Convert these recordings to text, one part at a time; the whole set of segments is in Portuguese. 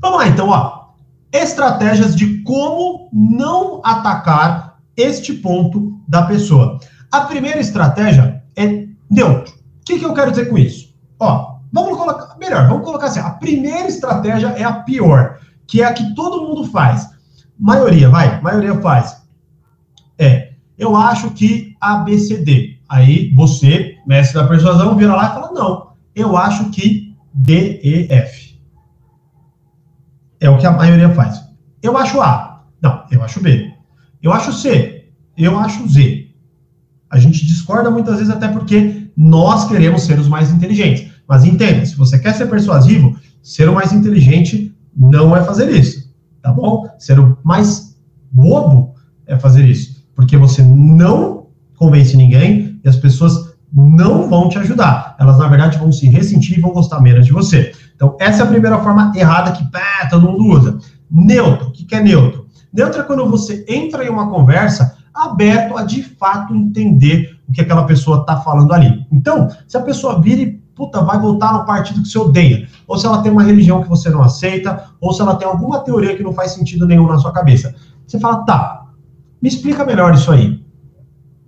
Vamos lá, então, ó. Estratégias de como não atacar este ponto da pessoa. A primeira estratégia é neutro. O que, que eu quero dizer com isso? Ó, vamos colocar, melhor, vamos colocar assim, a primeira estratégia é a pior, que é a que todo mundo faz. Maioria, vai, maioria faz. É, eu acho que ABCD. Aí você, mestre da persuasão, vira lá e fala, não, eu acho que DEF. É o que a maioria faz. Eu acho A. Não, eu acho B. Eu acho C. Eu acho Z. A gente discorda muitas vezes até porque nós queremos ser os mais inteligentes. Mas entenda, se você quer ser persuasivo, ser o mais inteligente não é fazer isso, tá bom? Ser o mais bobo é fazer isso, porque você não convence ninguém e as pessoas não vão te ajudar. Elas, na verdade, vão se ressentir e vão gostar menos de você. Então, essa é a primeira forma errada que pá, todo mundo usa. Neutro. O que é neutro? Neutro é quando você entra em uma conversa aberto a, de fato, entender o que aquela pessoa está falando ali. Então, se a pessoa vira e, puta, vai voltar no partido que você odeia, ou se ela tem uma religião que você não aceita, ou se ela tem alguma teoria que não faz sentido nenhum na sua cabeça, você fala, tá, me explica melhor isso aí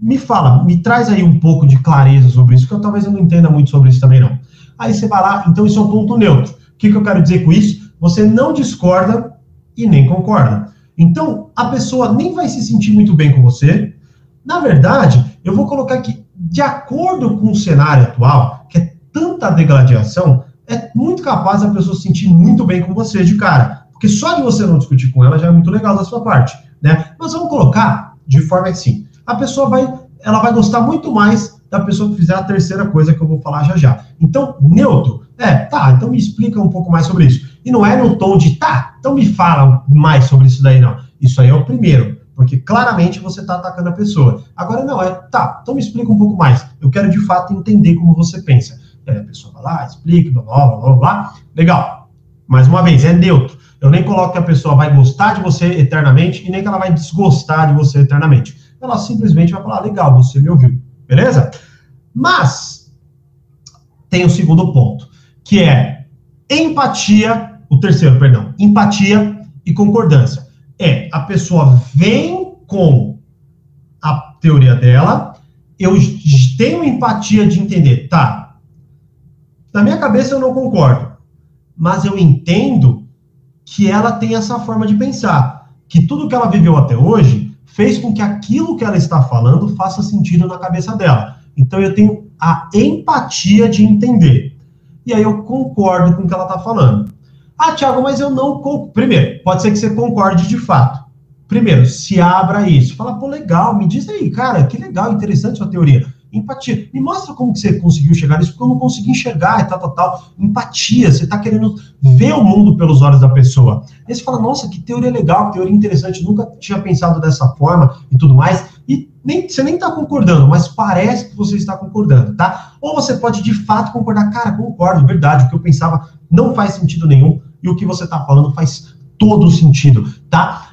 me fala, me traz aí um pouco de clareza sobre isso, que eu talvez eu não entenda muito sobre isso também não. Aí você vai lá, então isso é um ponto neutro. O que, que eu quero dizer com isso? Você não discorda e nem concorda. Então, a pessoa nem vai se sentir muito bem com você. Na verdade, eu vou colocar aqui, de acordo com o cenário atual, que é tanta degladiação, é muito capaz a pessoa se sentir muito bem com você de cara. Porque só de você não discutir com ela já é muito legal da sua parte, né? Mas vamos colocar de forma assim a pessoa vai, ela vai gostar muito mais da pessoa que fizer a terceira coisa que eu vou falar já já. Então, neutro, é, tá, então me explica um pouco mais sobre isso. E não é no tom de, tá, então me fala mais sobre isso daí, não. Isso aí é o primeiro, porque claramente você está atacando a pessoa. Agora não, é, tá, então me explica um pouco mais. Eu quero de fato entender como você pensa. Aí a pessoa vai lá, explica, blá, blá, blá, blá. Legal. Mais uma vez, é neutro. Eu nem coloco que a pessoa vai gostar de você eternamente e nem que ela vai desgostar de você eternamente ela simplesmente vai falar: legal, você me ouviu, beleza? Mas tem o segundo ponto, que é empatia, o terceiro, perdão, empatia e concordância. É a pessoa vem com a teoria dela, eu tenho empatia de entender, tá? Na minha cabeça eu não concordo, mas eu entendo que ela tem essa forma de pensar, que tudo que ela viveu até hoje fez com que aquilo que ela está falando faça sentido na cabeça dela. Então eu tenho a empatia de entender. E aí eu concordo com o que ela está falando. Ah, Tiago, mas eu não. Primeiro, pode ser que você concorde de fato. Primeiro, se abra isso. Fala, pô, legal, me diz aí, cara, que legal, interessante sua teoria. Empatia. Me mostra como que você conseguiu chegar nisso, porque eu não consegui enxergar e tal, tal, tal. Empatia. Você está querendo ver o mundo pelos olhos da pessoa. Aí você fala, nossa, que teoria legal, que teoria interessante, nunca tinha pensado dessa forma e tudo mais. E nem, você nem está concordando, mas parece que você está concordando, tá? Ou você pode de fato concordar, cara, concordo, verdade, o que eu pensava não faz sentido nenhum e o que você está falando faz todo sentido, tá?